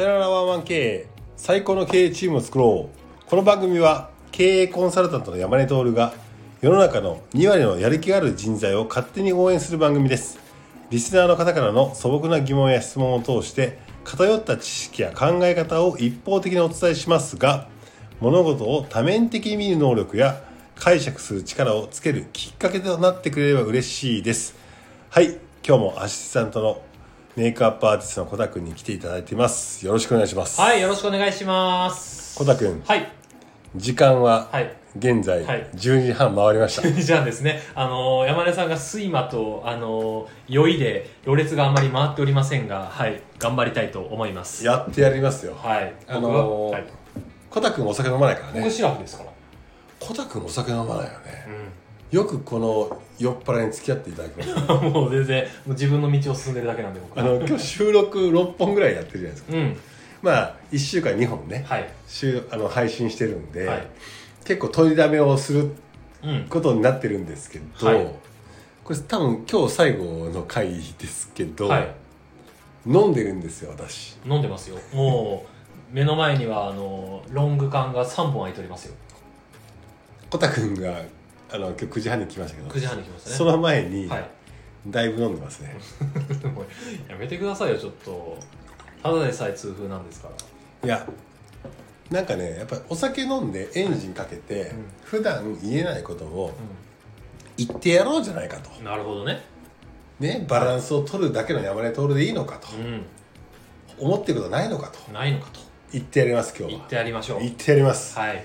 さよならワンワン経営最高の経営チームを作ろう。この番組は経営コンサルタントの山根徹が世の中の2割のやる気がある人材を勝手に応援する番組です。リスナーの方からの素朴な疑問や質問を通して偏った知識や考え方を一方的にお伝えしますが物事を多面的に見る能力や解釈する力をつけるきっかけとなってくれれば嬉しいです。はい今日もアシスタントのメイクアップアーティストの小田君に来ていただいていますよろしくお願いしますはい、よろしくお願いします。小田君はい。時間ははい。現在はい12時半回りました、じゃあですね、あのー山根さんが睡魔と、あのー酔いで、ろれつがあんまり回っておりませんが、はい、頑張りたいと思います。やってやりますよはい。あのー僕ははい。小田君お酒飲まないからね僕シラフですから。小田君お酒飲まないよねうよくこの酔っ払いに付き合っていただきましたん。もう全然、もう自分の道を進んでるだけなんで、僕は。あの今日収録6本ぐらいやってるじゃないですかうん。まあ1週間2本ね、はい。週あの配信してるんで、はい結構取りだめをするうん。ことになってるんですけど、はいこれ多分今日最後の回ですけど、はい。飲んでるんですよ私飲んでますよ。もう、目の前には、あのーロング缶が3本空いておりますよ。小田君があの今日9時半に来ましたけど9時半に来ましたね。その前に、はい。だいぶ飲んでますね。やめてくださいよちょっと。ただでさえ痛風なんですから。いやなんかねやっぱりお酒飲んでエンジンかけて、うん。普段言えないことを言ってやろうじゃないかと。なるほどね。ねバランスを取るだけの山根徹でいいのかと、う思ってることはないのかと。んないのかと。言ってやります今日は。言ってやりましょう。言ってやります、はい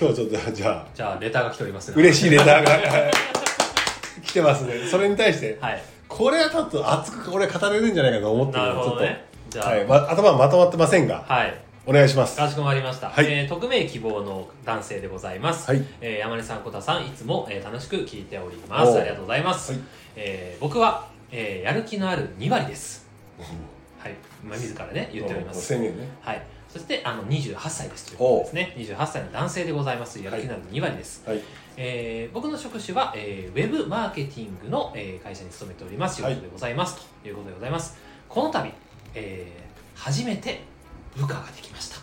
今日ちょっとじゃあじゃあレターが来ておりますね。嬉しいレターが。来てますね。それに対して、はい。これはちょっと熱く俺語れるんじゃないかと思ってるなるのでちょっと、ほどねじゃあ。はい。ま、頭はまとまってませんが、はい。お願いします。かしこまりました、はい。えー匿名希望の男性でございます、はい。えー山根さん小田さんいつも、えー楽しく聞いております。ありがとうございます、はい。えー僕は、えーやる気のある2割です。はい、まあ、自らね言っております。宣言ね。はい、そしてあの28歳ですということですね。28歳の男性でございます。やる気のある2割です、はい。えー僕の職種は、えーウェブマーケティングの、えー会社に勤めております。仕はい。事でございます、ということでございます。この度、えー初めて部下ができました。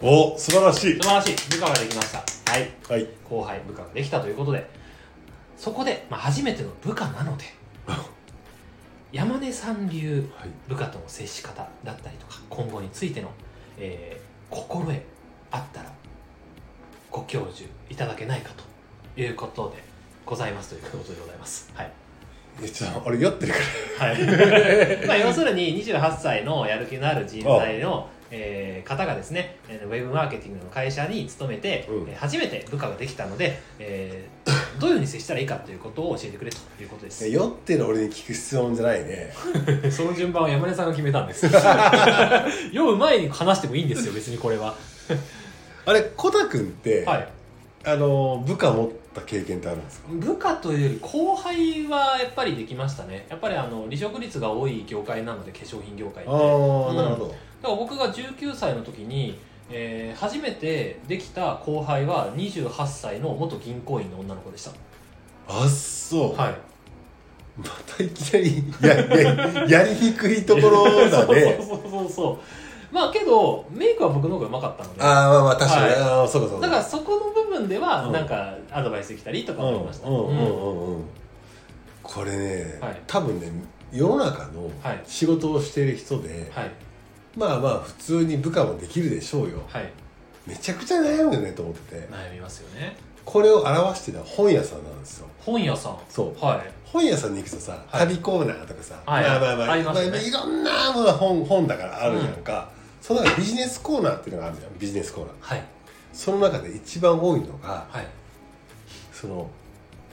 お素晴らしい。素晴らしい。部下ができました。はい。はい。後輩部下ができたということで。そこで、まあ、初めての部下なので 山根さん流はい。部下との接し方だったりとか今後についての、えー心得あったらご教授いただけないかということでございますということでございます。はい、えちょっと俺酔ってるかはい。まあ、要するに28歳のやる気のある人材の、えー方がですねえーウェブマーケティングの会社に勤めて、うん。えー初めて部下ができたので、えーどういうふうに接したらいいかということを教えてくれということです。ら酔ってる俺に聞く質問じゃないね。その順番は山根さんが決めたんです。酔う前に話してもいいんですよ別にこれは。あれコタ君って、はい。あの部下持った経験ってあるんですか？部下というより後輩はやっぱりできましたね。やっぱりあの離職率が多い業界なので化粧品業界って。なるほどだから僕が19歳の時に、えー初めてできた後輩は28歳の元銀行員の女の子でした。あっそう、はい。またいきなりやや やりにくいところだね。そうそうそうそうまあけどメイクは僕の方がうまかったので。ああまあまあ確かに、はい。ああそうかそうか。だからそこの部分ではうん。なんかアドバイスできたりとかうん思いました、うんうんうんうん。うん。これね、はい。多分ね世の中のはい。仕事をしている人で、はいまあまあ普通に部下もできるでしょうよ。はい。めちゃくちゃ悩むよねと思ってて。悩みますよね。これを表してるのは本屋さんなんですよ。本屋さん？そう。はい。本屋さんに行くとさ、はい。旅コーナーとかさ、はい。まあまあまあありますよね。まあいろんなものが本本だからあるじゃんか、その中でビジネスコーナーっていうのがあるじゃんビジネスコーナー。はい。その中で一番多いのがはい。その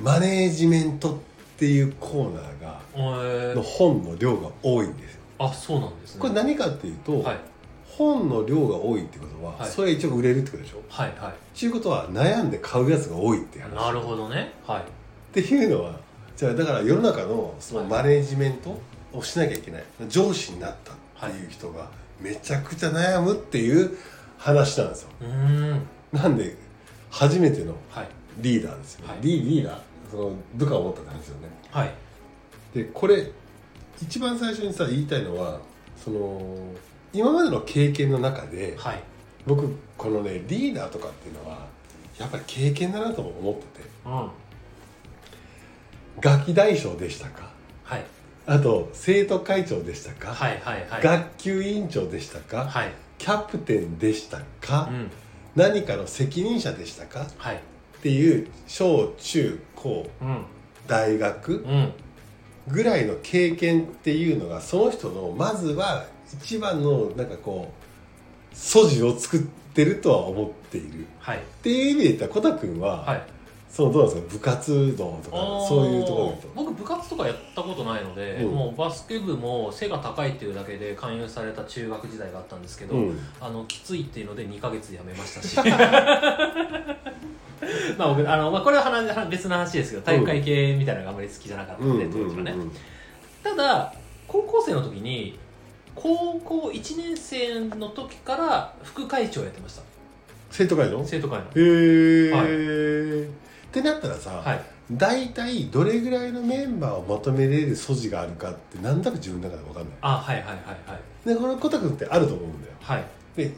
マネージメントっていうコーナーがえー。の本の量が多いんですよあそうなんですね。これ何かっていうと、はい。本の量が多いってことは、はい。それが一応売れるってことでしょ？はいはっていうことは悩んで買うやつが多いって話。いなるほどね。はい。っていうのはじゃあだから世の中のそのマネージメントをしなきゃいけない。上司になったっていう人がめちゃくちゃ悩むっていう話なんですよ。うーん。なんで初めてのはい。リーダーですよ、はい。リリーダーその部下を持ったって話ですよね。はい。でこれ一番最初にさ言いたいのはその今までの経験の中ではい。僕このねリーダーとかっていうのはやっぱり経験だなとも思ってて。うん。ガキ大将でしたか？はい。あと生徒会長でしたか、はいはいはい。学級委員長でしたか、はい。キャプテンでしたか、うん。何かの責任者でしたかっはいていう小中高うん大学うんぐらいの経験っていうのがその人のまずは一番のなんかこう素地を作ってるとは思っている。っはい。ていう意味で言ったらコタ君は、はい。そのどうなんですか部活動とかそういうところで僕部活とかやったことないので、うん。もうバスケ部も背が高いっていうだけで勧誘された中学時代があったんですけど、うん。あのきついっていうので2ヶ月で辞めましたし まあ僕あの、まあ、これは話別の話ですけど体育会系みたいなのがあまり好きじゃなかったうん。んで、当時はね、ただ高校生の時に高校1年生の時から副会長やってました。生徒会の？へ生徒会の。え、ってなったらさ、はい。大体どれぐらいのメンバーをまとめれる素地があるかってなんだか自分の中で分かんない。あはいはいはいはい。でこのコタ君ってあると思うんだよ。はいで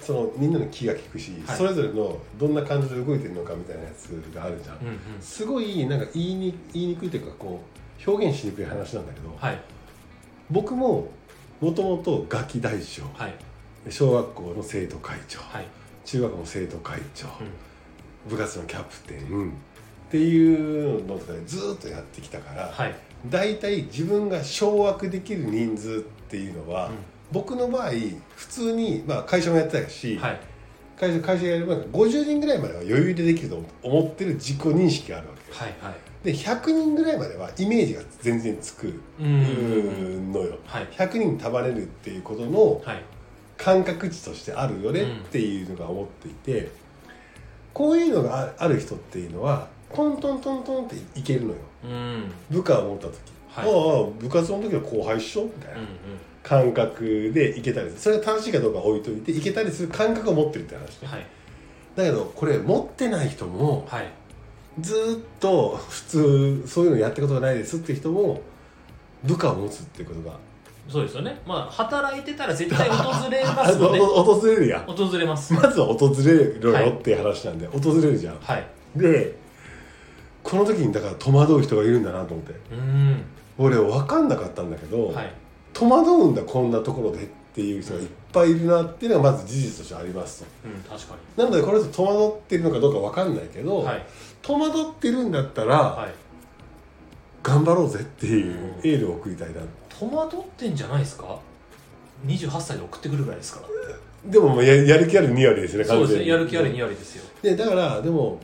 そのみんなの気が利くし、はい。それぞれのどんな感じで動いてるのかみたいなやつがあるじゃん、うんうん。すごいなんか言いに言いにくいというかこう表現しにくい話なんだけど、はい。僕ももともとガキ大将はい。小学校の生徒会長はい。中学校の生徒会長、うん。部活のキャプテンっていうのとかでずーっとやってきたから、はい。大体自分が掌握できる人数っていうのは、僕の場合普通に、まあ、会社もやってたし、はい。会社会社やる前から50人ぐらいまでは余裕でできると思ってる自己認識があるわけよ。はいはい。で100人ぐらいまではイメージが全然つくうん。のよはい100人束ねるっていうことのはい感覚値としてあるよねっていうのが思っていて、こういうのがあある人っていうのはトントントントンっていけるのようん。部下を持った時、はいああ部活の時は後輩っしょみたいなうん感覚でいけたりする。それが正しいかどうかは置いといていけたりする感覚を持ってるって話ね。うんはい。だけどこれ持ってない人もはい。ずーっと普通そういうのやったことがないですって人も部下を持つっていうことが。そうですよね。まあ働いてたら絶対訪れま あすのでの訪れるやん訪れますまずは訪れろよっていう話なんで、訪れるじゃんはいでこの時にだから戸惑う人がいるんだなと思ってうん俺分かんなかったんだけど、はい戸惑うんだこんなところでっていう人がいっぱいいるなっていうのがまず事実としてありますと。うん確かなのでこの人戸惑ってるのかどうか分かんないけど、にはい。戸惑ってるんだったら、はい。頑張ろうぜっていううんエールを送りたいな。戸惑ってんじゃないですか？28歳で送ってくるぐらいですから。でもややる気ある2割ですねそうですね。に。やる気ある2割ですよ。でだからでも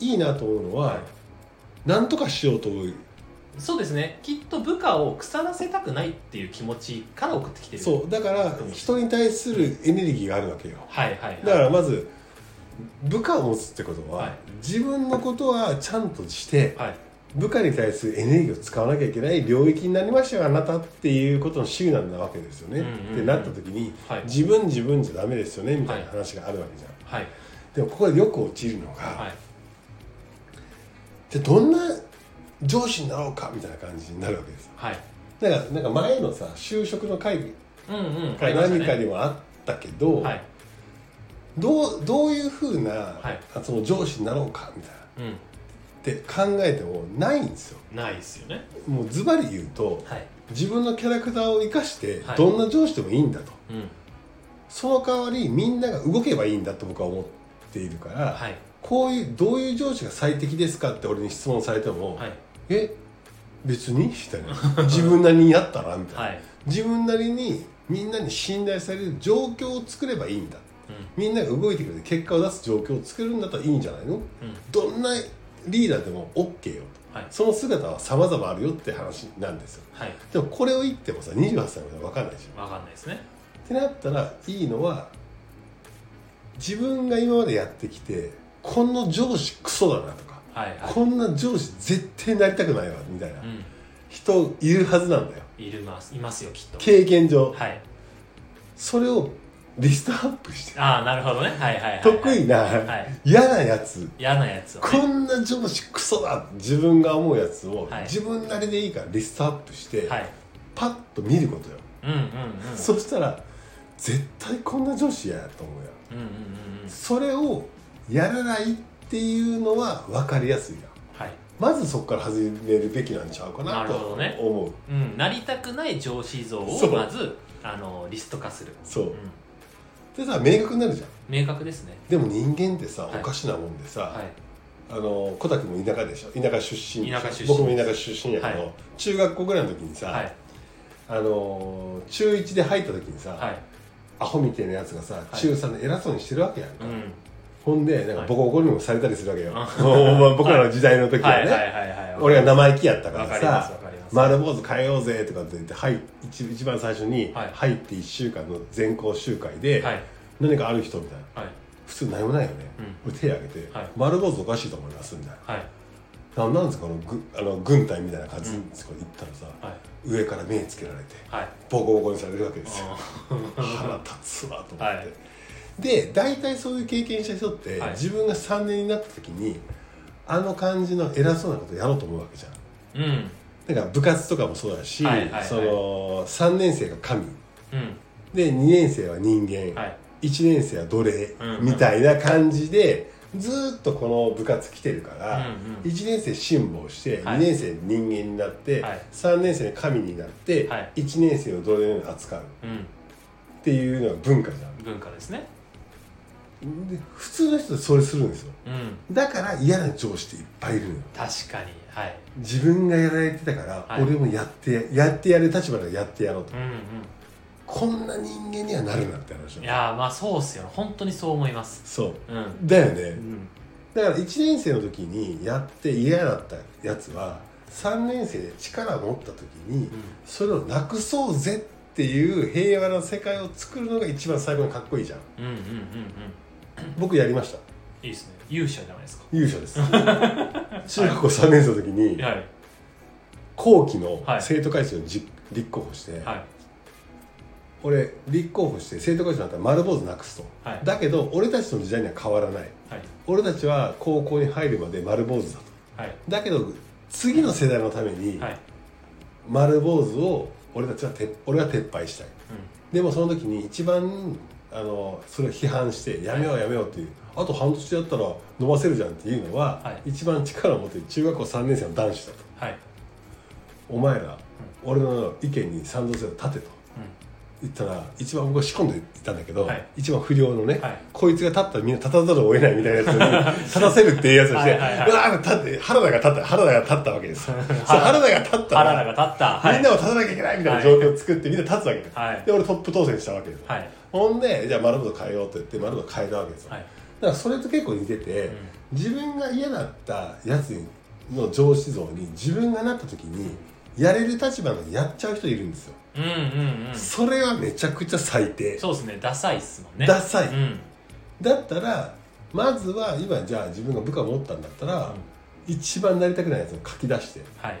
いいなと思うのは、はい。なんとかしようと思うそうですね。きっと部下を腐らせたくないっていう気持ちから送ってきてる。そう。だから人に対するエネルギーがあるわけよ。はいはいはい。だからまず部下を持つってことは、はい。自分のことはちゃんとしてはい。部下に対するエネルギーを使わなきゃいけない領域になりましたよあなたっていうことのシグナルなわけですよね、うんうんうん。ってなった時にはい。自分自分じゃダメですよねみたいな話があるわけじゃん、はい。でもここでよく落ちるのが、はい。じゃあどんな上司になろうかみたいな感じになるわけです。はい。だからなんか前のさ就職の会議うんうん。かありました何かねにもあったけど、はい。どうどういうふうな、はい。その上司になろうかみたいなうん。って考えてもないんですよ。ないですよね。もうズバリ言うとはい。自分のキャラクターを生かしてはい。どんな上司でもいいんだと、うん。その代わりみんなが動けばいいんだと僕は思っているから、はい。こういうどういう上司が最適ですかって俺に質問されても、はいえ別に？みたいな。自分なりにやったら？みたいな、はい。自分なりにみんなに信頼される状況を作ればいいんだ。うん。みんなが動いてくれて結果を出す状況を作るんだったらいいんじゃないの？うん。どんなリーダーでも OK よ。とはい。その姿は様々あるよって話なんですよ。はい。でもこれを言ってもさ28歳まで分かんないでしょわかんないですね。ってなったらいいのは自分が今までやってきてこの上司クソだなとかはいはい。こんな上司絶対なりたくないわみたいな。う人いるはずなんだよ。んいるます。いますよきっと。経験上。はい。それをリストアップして。ああなるほどね。はいはいはいはい。得意なはい。嫌なやつ。嫌なやつをね。こんな上司クソだ自分が思うやつをはい。自分なりでいいからリストアップしてはい。パッと見ることよ。うんうんうん。そしたら絶対こんな上司嫌やと思うやうんうんうんうん。それをやらないっていうのは分かりやすいやんはい。まずそこから始めるべきなんちゃうかなとなるほどね。思う。うん、なりたくない上司像をまずあのリスト化する、そう。うん、でさ明確になるじゃん。明確ですね。でも人間ってさ、はい。おかしなもんでさ、はい。あの小滝も田舎でしょ。田舎出身でしょ。田舎出身。僕も田舎出身やけど、はい。中学校ぐらいの時にさ、はい。あの中1で入った時にさ、はい。アホみたいなやつがさい。中3で偉そうにしてるわけやんか、うんほんでなんかはい。ボコボコにもされたりするわけよ、あ。もう僕らの時代の時はね、はいはいはいはい。俺が生意気やったからさ丸坊主変えようぜとかって言って、はい、一一番最初にはい。入って1週間の全校集会で、はい。何かある人みたいな。はい。普通何もないよね、俺手挙げて、はい。丸坊主おかしいと思いますみたいな。はい。なんなんですかこのぐあの軍隊みたいな感じで行ったらさ、はい。上から目つけられてはい。ボコボコにされるわけですよ。あ 腹立つわと思って、はいで大体そういう経験した人って、はい。自分が3年になった時にあの感じの偉そうなことやろうと思うわけじゃん。ーうん。だから部活とかもそうだし、はいはいはい。その3年生が神。うん。で2年生は人間、はい。1年生は奴隷、うん。みたいな感じでずーっとこの部活来てるから、うんうん。1年生辛抱して、はい。2年生人間になって、はい。3年生神になって、はい。1年生を奴隷のように扱う。っうん。ていうのが文化じゃん。文化ですね。で普通の人ってそれするんですよ。うん。だから嫌な上司っていっぱいいる確かにはい。自分がやられてたから、はい。俺もやってやってやる立場でやってやろうと、うんこんな人間にはなるなって話うんいやーまあそうっすよ。本当にそう思います。そう。うん。だよね、うん。だから1年生の時にやって嫌だったやつは3年生で力を持った時にそれをなくそうぜっていう平和な世界を作るのが一番最後にかっこいいじゃん。うんうんうんうん 僕やりました。いいですね。勇者じゃないですか。勇者です。中学校3年生の時にはい。後期のはい。生徒会長にじ立候補して、はい。俺立候補して生徒会長になったら丸坊主なくすと、はい。だけど俺たちの時代には変わらない。はい。俺たちは高校に入るまで丸坊主だと。はい。だけど次の世代のためにはい。丸坊主を俺たちはて俺は撤廃したい。でもその時に一番あのそれを批判してやめようやめようっていう。あと半年やったら伸ばせるじゃんっていうのは、はい。一番力を持ってる中学校3年生の男子だと。はい。お前ら、俺の意見に賛同せよ立てと言ったら一番僕は仕込んでいたんだけど、はい。一番不良のね、はい。こいつが立ったらみんな立たざるを得ないみたいなやつに 立たせるっていうやつをしてはいうわー立って原田が立った原田が立ったわけです原田が立ったら原田が立った。はい。みんなも立たなきゃいけないみたいな状況を作ってみんな立つわけです、はい。で俺トップ当選したわけです、はい。ほんでじゃあ丸本変えようって言って丸本変えたわけですだからそれと結構似てて、うん。自分が嫌だったやつの上司像に自分がなった時にやれる立場のやっちゃう人いるんですよ、うんうんうん。それはめちゃくちゃ最低。そうですね。ダサいっすもんね。ダサい。うん。だったらまずは今じゃあ自分が部下を持ったんだったら、一番なりたくないやつを書き出してはい。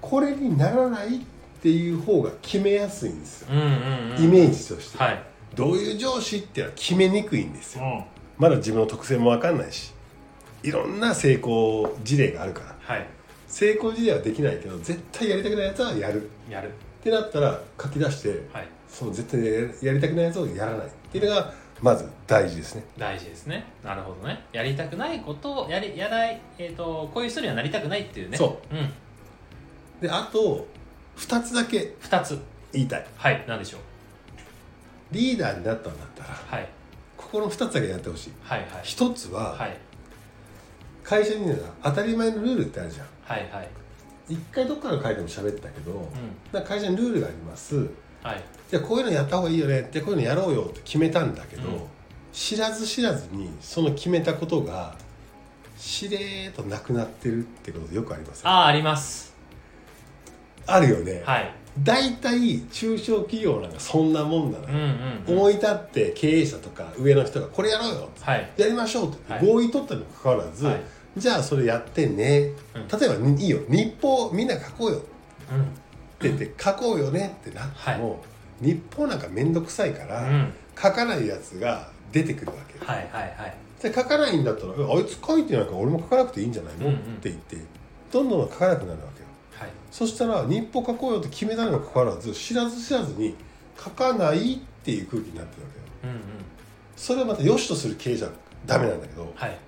これにならないっていう方が決めやすいんですよ、うんうんうん。イメージとして、はい。どういう上司っていうのは決めにくいんですよ。うん。まだ自分の特性も分かんないしいろんな成功事例があるから。はい。成功事例はできないけど絶対やりたくないやつはやる。っやるてなったら書き出してはい。その絶対ややりたくないやつをやらないっていうのがまず大事ですね。大事ですね。なるほどね。やりたくないことをやりやらない、えー、とこういう人にはなりたくないっていうね、そう。ん、であと2つだけ2つ。言いたい。はい。何でしょう。リーダーになったんだったらはい。ここの2つだけやってほしい。はいはい。1つははい。会社にね当たり前のルールってあるじゃん。はいはい一回どっかの会でも喋ったけど、うん。なんか会社にルールがあります。はい。じゃあこういうのやった方がいいよねじゃあこういうのやろうよって決めたんだけど、うん。知らず知らずにその決めたことがしれーっとなくなってるってことよくありますよあああります。あるよね、はい。大体中小企業なんかそんなもんな。のよ、うんうん、うん、思い立って経営者とか上の人がこれやろうよはい。やりましょうってはい。合意取ったにもかかわらず、はいじゃあそれやってね、うん。例えばいいよ。日報みんな書こうよ。うん。って言って書こうよね。ってなっても、日報なんか面倒くさいから、うん。書かないやつが出てくるわけよ、はいはいはい。で書かないんだったらえあいつ書いてないから俺も書かなくていいんじゃないの、うんうん。って言ってどんどん書かなくなるわけよ。はい。そしたら日報書こうよって決めたにもかかわらず知らず知らずに書かないっていう空気になってるわけよ。うんうん。それをまた良しとする経営者はダメなんだけどはい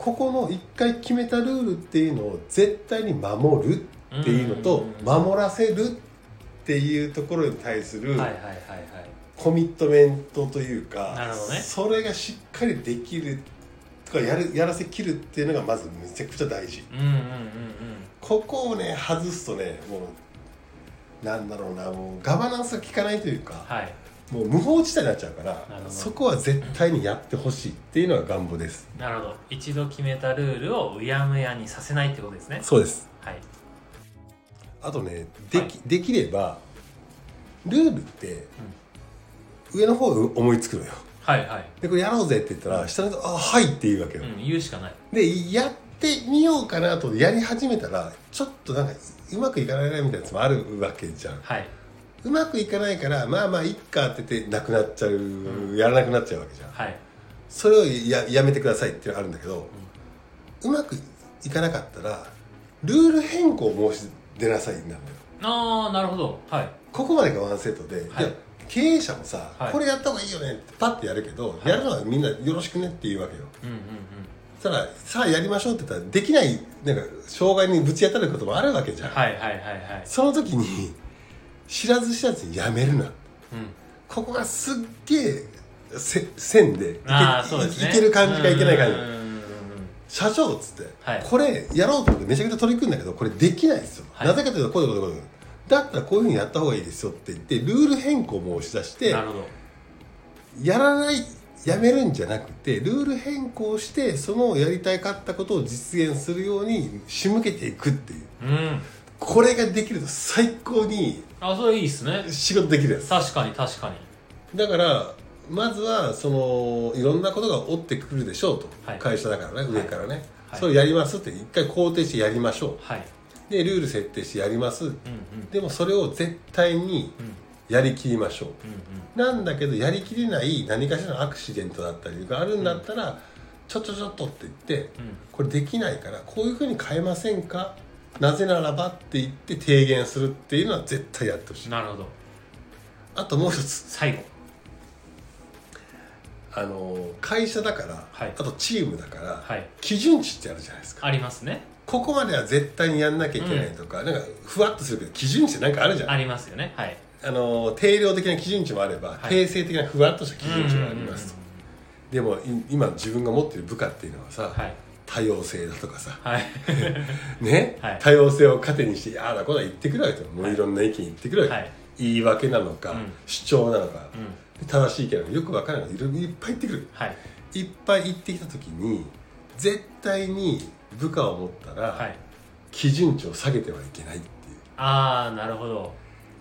ここの一回決めたルールっていうのを絶対に守るっていうのと守らせるっていうところに対するコミットメントというかそれがしっかりできるとかやるやらせきるっていうのがまずめちゃくちゃ大事。ここをね外すとねもうなんだろうなもうガバナンスが効かないというかはいもう無法地帯になっちゃうからそこは絶対にやってほしいっていうのが願望です。なるほど。一度決めたルールをうやむやにさせないってことですね。そうです。はい。あとねでき,、はい。できればルールって上の方が思いつくのよ。はいはい、でこれやろうぜって言ったら下の人「あはい」って言うわけよ、うん、言うしかない。でやってみようかなとやり始めたらちょっとなんかうまくいかないなみたいなやつもあるわけじゃん。はいうまくいかないからまあまあいっかって言ってなくなっちゃう、やらなくなっちゃうわけじゃん。はい。それをややめてくださいっていうのがあるんだけど、うまくいかなかったらルール変更を申し出なさいなんだよ。ああなるほど。はい。ここまでがワンセットで、はい。経営者もさ、はい。これやった方がいいよねってパッてやるけど、い。やるのはみんなよろしくねって言うわけよ。うんうんうん。たらさあやりましょうって言ったらできないなんか障害にぶち当たることもあるわけじゃん、はいはいはいはい。その時に知らず知らずにやめるな。うん。ここがすっげえせ線でいけね。いける感じがいけない感じ。社長っつって、はい。これやろうと思ってめちゃくちゃ取り組んだけどこれできないですよ、はい。なぜかというとこういうことこういうこと。だったらこういうふうにやった方がいいですよって言ってルール変更を申し出してやらないやめるんじゃなくてルール変更してそのやりたいかったことを実現するように仕向けていくっていう。うんこれができると最高にあそれいいっすね。仕事できるやつ。確かに確かに。だからまずはそのいろんなことが追ってくるでしょうと、はい。会社だからね上からね、はい。それをやりますって一回肯定してやりましょはい、うでルール設定してやります。うんうん。でもそれを絶対にうん。やりきりましょう。うんなんだけどやりきれない何かしらのアクシデントだったりがあるんだったら、ちょちょちょっとって言ってうんうん。これできないからこういうふうに変えませんかなぜならばって言って提言するっていうのは絶対やってほしい。なるほど。あともう一つ。最後。あの会社だから、はい。あとチームだから、はい。基準値ってあるじゃないですか。ありますね。ここまでは絶対にやんなきゃいけないとか、なんかふわっとするけど基準値ってなんかあるじゃんありますよね。はい。あの定量的な基準値もあれば、はい。定性的なふわっとした基準値がありますと、うんでもい今自分が持ってる部下っていうのはさ、はい多様性だとかさ。はい。ね、はい。多様性を糧にしてああだこうだ言ってくるわけよ。もういろんな意見言ってくるわけ、はい。言い訳なのか、うん。主張なのか、うん。正しい意見なのかよく分からない。いろいろいっぱい言ってくる。はい。いっぱい言ってきた時に絶対に部下を持ったら、はい。基準値を下げてはいけないっていう。ああなるほど。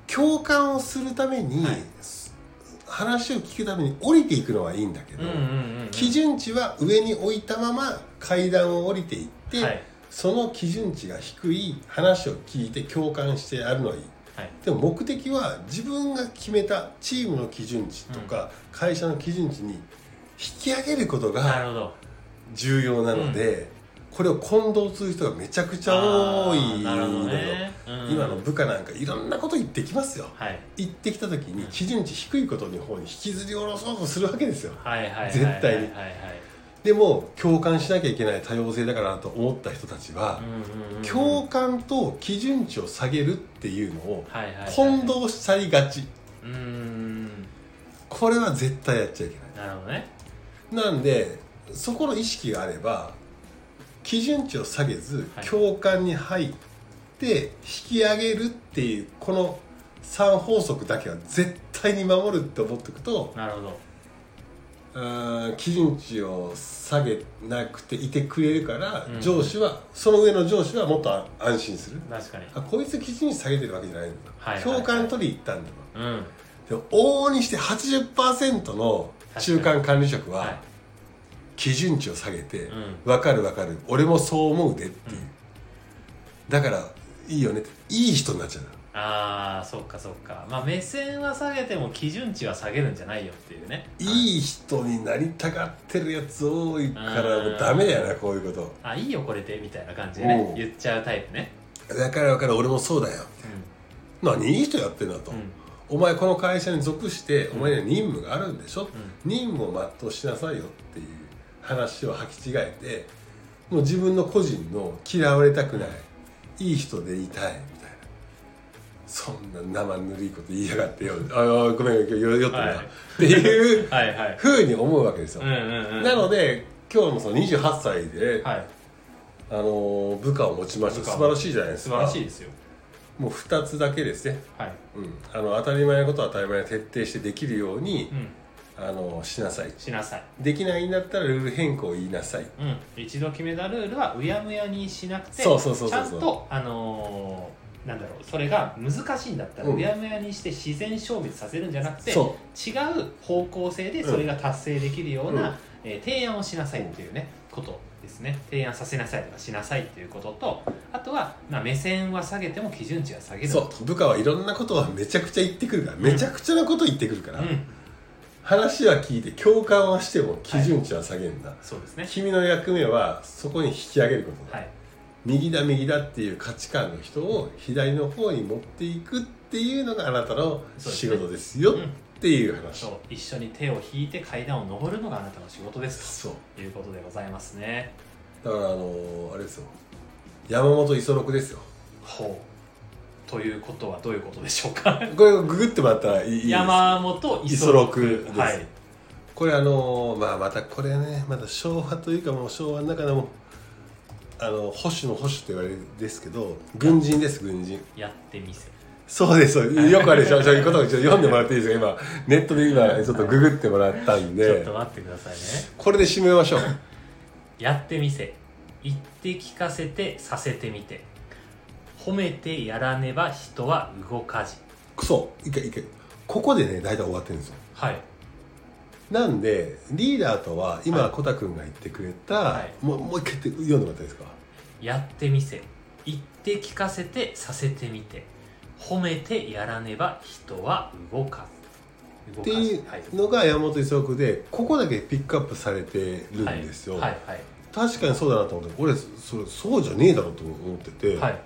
共感をするために、はい話を聞くために降りていくのはいいんだけど、うんうんうんうん。基準値は上に置いたまま階段を降りていって、はい。その基準値が低い話を聞いて共感してやるのはいい。はい。でも目的は自分が決めたチームの基準値とか、会社の基準値に引き上げることなが重要なので、これを混同する人がめちゃくちゃ多いのよ、ね。うん。今の部下なんかいろんなこと言ってきますよ。はい。言ってきた時に基準値低いことの方に引きずり下ろそうとするわけですよ。絶対に。でも共感しなきゃいけない多様性だからと思った人たちは、共感と基準値を下げるっていうのを混同しちゃいがち。これは絶対やっちゃいけない。なるほどね。なんでそこの意識があれば基準値を下げずはい。共感に入って引き上げるっていうこの3法則だけは絶対に守るって思っておくとなるほど。あー基準値を下げなくていてくれるから、うん。上司はその上の上司はもっとあ安心する。確かに。あこいつ基準値下げてるわけじゃないんだ、はいはいはい。共感取りに行ったんだと。うん。でも往々にして80%の中間管理職は、はい基準値を下げてうん「分かる分かる。俺もそう思うで」っていう、うんだからいいよねって。いい人になっちゃうああそっかそっか。まあ目線は下げても基準値は下げるんじゃないよっていうね。いい人になりたがってるやつ多いからうん。もうダメだよなこういうこと。あいいよこれでみたいな感じでね。うん。言っちゃうタイプね。分かる分かる。俺もそうだよ。う何いい人やってんだと、んうん。お前この会社に属してお前には任務があるんでしょ、任務を全うしなさいよっていう話を履き違えてもう自分の個人の嫌われたくないいい人でいたいみたいな。そんな生ぬるいこと言いやがってよ。ああごめん今日よよってな、はい。っていう はいはい。ふうに思うわけですよ、うんうんうんなので今日もその28歳で、はい。あのー部下を持ちました。素晴らしいじゃないです素か晴らしいですよ。もう2つだけですね、はい。うん、あの当たり前のことは当たり前に徹底してできるようにう、んあのしなさい。しなさい。できないんだったらルール変更を言いなさい。うん、一度決めたルールはうやむやにしなくてそうそうそうそうちゃんとあのーなんだろうそれが難しいんだったらうん。うやむやにして自然消滅させるんじゃなくて、そ違う方向性でそれが達成できるような、うん。えー提案をしなさいっていうねことですね。提案させなさいとかしなさいっていうこととあとは、まあ、目線は下げても基準値は下げる。そう。部下はいろんなことをめちゃくちゃ言ってくるから、めちゃくちゃなこと言ってくるから、うん話は聞いて共感はしても基準値は下げるんだ、そうですね。君の役目はそこに引き上げることだ、はい。右だ右だっていう価値観の人を左の方に持っていくっていうのがあなたの仕事ですようんっていう話。そう。一緒に手を引いて階段を上るのがあなたの仕事です。そう。ということでございますね。だからあのあれですよ。山本五十六ですよ。ほうということはどういうことでしょうか？これをググってもらったらいい山本五五十十六です、六はい。これあのまあまたこれねまた昭和というかもう昭和の中でもあの保守の保守と言われるんですけど軍人です軍人。やってみせそうですそうです。よくあるでしょ？そういうことをちょっと読んでもらっていいですか今ネットで今ちょっとググってもらったんちょっでと待ってくださいね。これで締めましょう。やってみせ。言って聞かせてさせてみて褒めてやらねば人は動かじそう一回一回ここでね大体終わってるんですよ。はい。なんでリーダーとは今はい。コタ君が言ってくれた、はい。もうもう一回言って読んでもらっていいですか？やってみせ。言って聞かせてさせてみて。褒めてやらねば人は動かず。動ってかず。い。うのが山本五十六でここだけピックアップされてるんですよ、はい。はい。確かにそうだなと思って俺それそうじゃねえだろうと思ってて、はいはい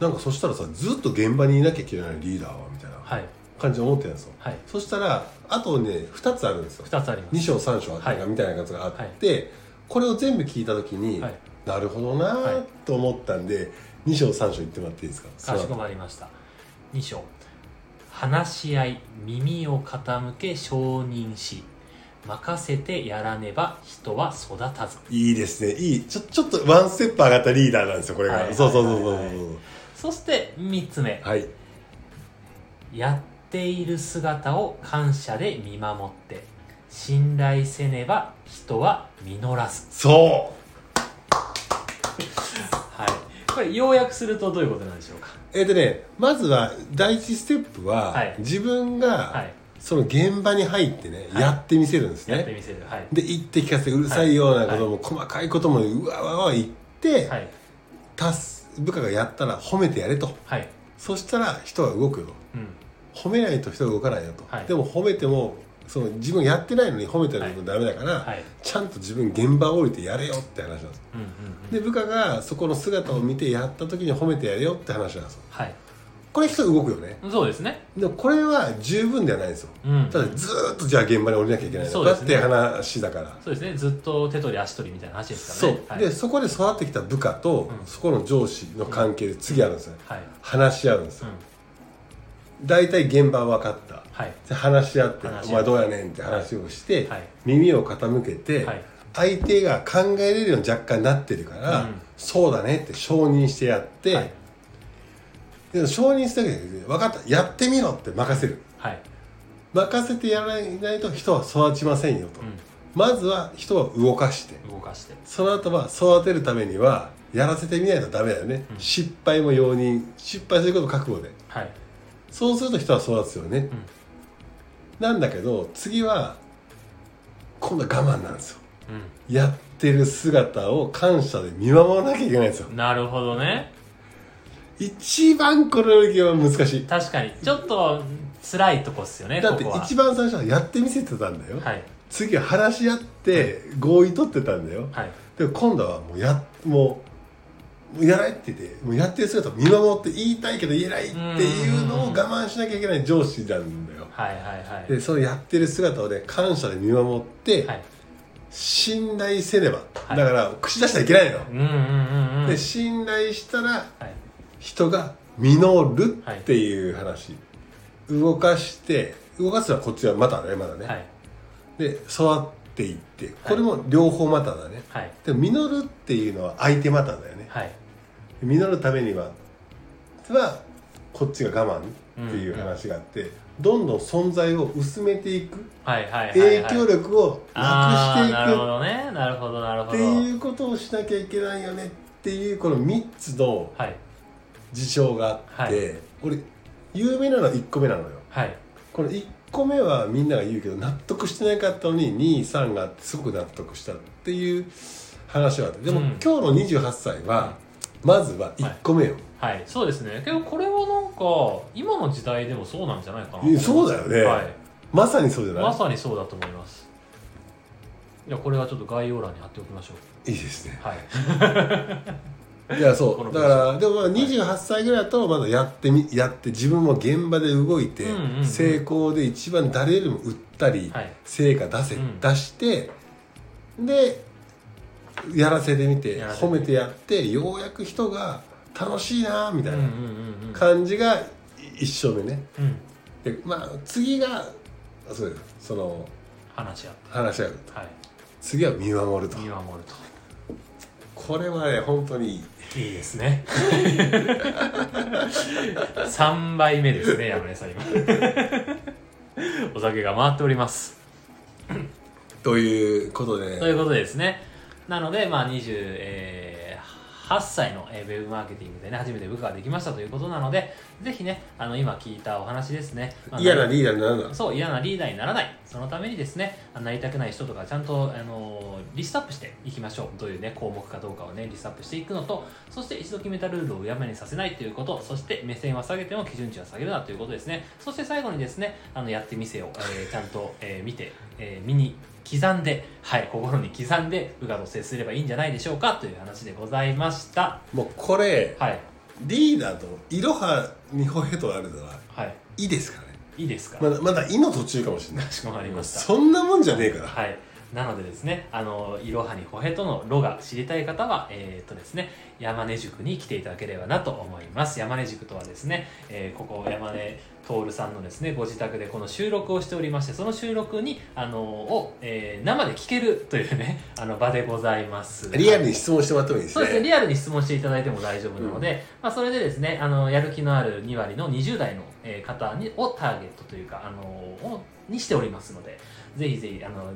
なんかそしたらさずっと現場にいなきゃいけないリーダーはみたいなはい。感じで思ってたんですよはい。そしたらあとね2つあるんですよ。2つあります。2章3章あったはい。みたいなやつがあって、これを全部聞いた時に、はい。なるほどなはい。ーと思ったんで2章3章言ってもらっていいですか？かしこまりました。2章。話し合い耳を傾け承認し任せてやらねば人は育たず。いいですね。いい。ちょちょっとワンステップ上がったリーダーなんですよこれが、はい。そうそうそうそうそう、はいはいそして3つ目。はい。やっている姿を感謝で見守って信頼せねば人は実らず。そう。はい。これ要約するとどういうことなんでしょうか？えっ、とねまずは第一ステップは、はい。自分が、はい。その現場に入ってね、はい。やってみせるんですね。やってみせる。はい。で言って聞かせてうるさいようなことも、細かいこともうわわわ言って、はい。たす部下がやったら褒めてやれと。はい。そしたら人は動くよ。とうん。褒めないと人が動かないよと、はい。でも褒めてもその自分やってないのに褒めてるのダメだから、はい。ちゃんと自分現場を降りてやれよって話なんですうんうんうん。で部下がそこの姿を見てやった時に褒めてやれよって話なんですよ。はいこれ人動くよね。そうですね。でもこれは十分ではないんですよ。うん。ただずーっとじゃあ現場に降りなきゃいけないの。かって話だから。そうですね。ずっと手取り足取りみたいな話ですかそう、らねはい、でそこで育ってきた部下と、うん。そこの上司の関係で次あるんですよ、はい話し合うんですよ、うん。大体現場は分かった。はい。で話し合ってお前どうやねんって話をして、はい。耳を傾けて、はい。相手が考えれるように若干なってるから、うん。そうだねって承認してやって、承認しただけで分かった。やってみろって任せる。はい。任せてやらないと人は育ちませんよと、うまずは人は動かして。ん動かして。その後は育てるためにはやらせてみないとダメだよね、うん。失敗も容認失敗すること覚悟で。はい。そうすると人は育つよね、なんだけど次は今度は我慢なんですよ。うやってる姿を感謝で見守らなきゃいけないんですよ。んなるほどね一番この領域は難しい。確かに。ちょっと辛いとこっすよねだってここは。一番最初はやってみせてたんだよ、はい。次は話し合って合意取ってたんだよ。はい。でも今度はもうやもうもうやらないって言ってもうやってる姿を見守って言いたいけど言えないっていうのを我慢しなきゃいけない上司なんだよ。はいはいはい。でそのやってる姿をね感謝で見守って、はい。信頼せねば、はい。だから口出したらいけないの、うんうんうんうん。で信頼したらはい人が実るっていう話、動かして動かすのはこっちはまたねまだね、はい。で育っていってこれも両方まただね、はい。でも実るっていうのは相手まただよね。はい。実るためにははこっちが我慢っていう話があって、どんどん存在を薄めていく。はいはいはいはい。影響力をなくしていく。なるほどね。なるほどなるほど。っていうことをしなきゃいけないよねっていうこの3つのはい事象があって、はい。俺有名なのは1個目なのよ。はい。この1個目はみんなが言うけど納得してなかったのに23があってすごく納得したっていう話はあってでも、うん。今日の28歳はまずは1個目よ、はい。そうですね。けどこれはなんか今の時代でもそうなんじゃないかなそうだよね。はい。まさにそうじゃない、まさにそうだと思います。いやこれはちょっと概要欄に貼っておきましょう。いいですね。はい いやそう。だからでもまあ28歳ぐらいだとまだやってみやって自分も現場で動いて、うんうんうん。成功で一番誰よりも売ったり、はい。成果出せ、うん。出してでやらせてみて褒めてやってようやく人が楽しいなみたいな感じが一生目ね。うん。でまあ次がそうよその話し合って話し合うはい。次は見守ると。見守るとこれはね本当にいい。いいですね。3杯目ですね山根さん今。お酒が回っております。ということでということでですね。なのでまあ28歳のえーウェブマーケティングでね初めて部下ができましたということなのでぜひねあの今聞いたお話ですね、まあ嫌なリーダーにならない。そう嫌なリーダーにならない。そのためにですねあなりたくない人とかちゃんとあのリストアップしていきましょうどういうね項目かどうかをねリストアップしていくのとそして一度決めたルールをうやむやにさせないということそして目線は下げても基準値は下げるなということですね。そして最後にですねあのやってみせよ、えーちゃんと、えー見て、えー身に刻んで、はい、心に刻んで部下と接すればいいんじゃないでしょうかという話でございました。もうこれはい。リーダーといろはにほへとあるのははい「い」ですからね。いいですか、まだまだ「い」の途中かもしれない。かしこまりました。そんなもんじゃねえから。はい。なのでですね、あの、いろはにほへとのろが知りたい方は、えーっとですね、山根塾に来ていただければなと思います。山根塾とはですね、えーここ山根徹さんのですね、ご自宅でこの収録をしておりまして、その収録に、あの、を、えー生で聞けるというね、あの場でございます。リアルに質問してもらってもいいですそうですね、ねリアルに質問していただいても大丈夫なので、まあ、それでですね、あの、やる気のある2割の20代のえー方にをターゲットというか、あのをにしておりますので、ぜひぜひ、あの、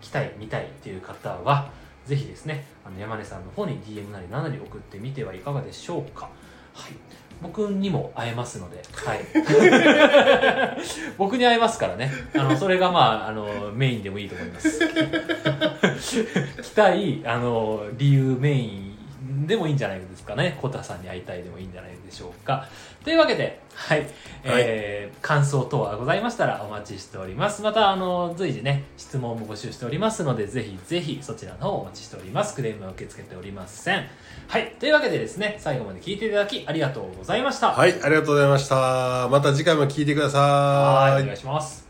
来たい、見たいっていう方は、ぜひですね、あの山根さんの方に DM なり何なり送ってみてはいかがでしょうか。はい。僕にも会えますので、はい。僕に会えますからね。あの、それがまあ、あの、メインでもいいと思います。来たい、あの、理由メインでもいいんじゃないですかね。コタさんに会いたいでもいいんじゃないでしょうか。というわけで、はい。はい、えー、感想等はございましたらお待ちしております。また、あの、随時ね、質問も募集しておりますので、ぜひぜひそちらの方お待ちしております。クレームは受け付けておりません。はい。というわけでですね、最後まで聞いていただきありがとうございました。はい、ありがとうございました。また次回も聞いてください。はい、お願いします。